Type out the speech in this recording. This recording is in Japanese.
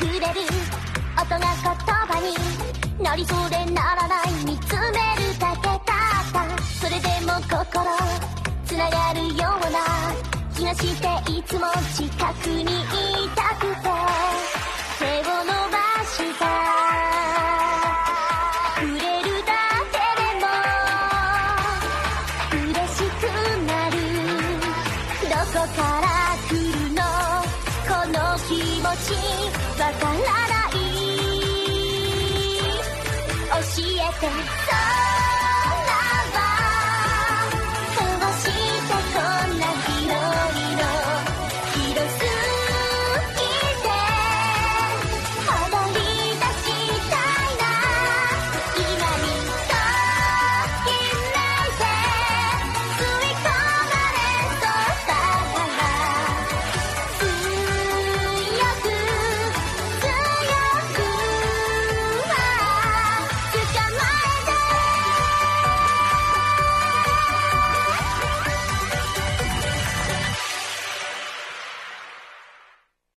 溢れる音が言葉になりそうでならない見つめるだけだったそれでも心つながるような気がしていつも近くにいたくて手を伸ばした触れるだけでも嬉しくなるどこから来る気持ちわからない。教えて。そう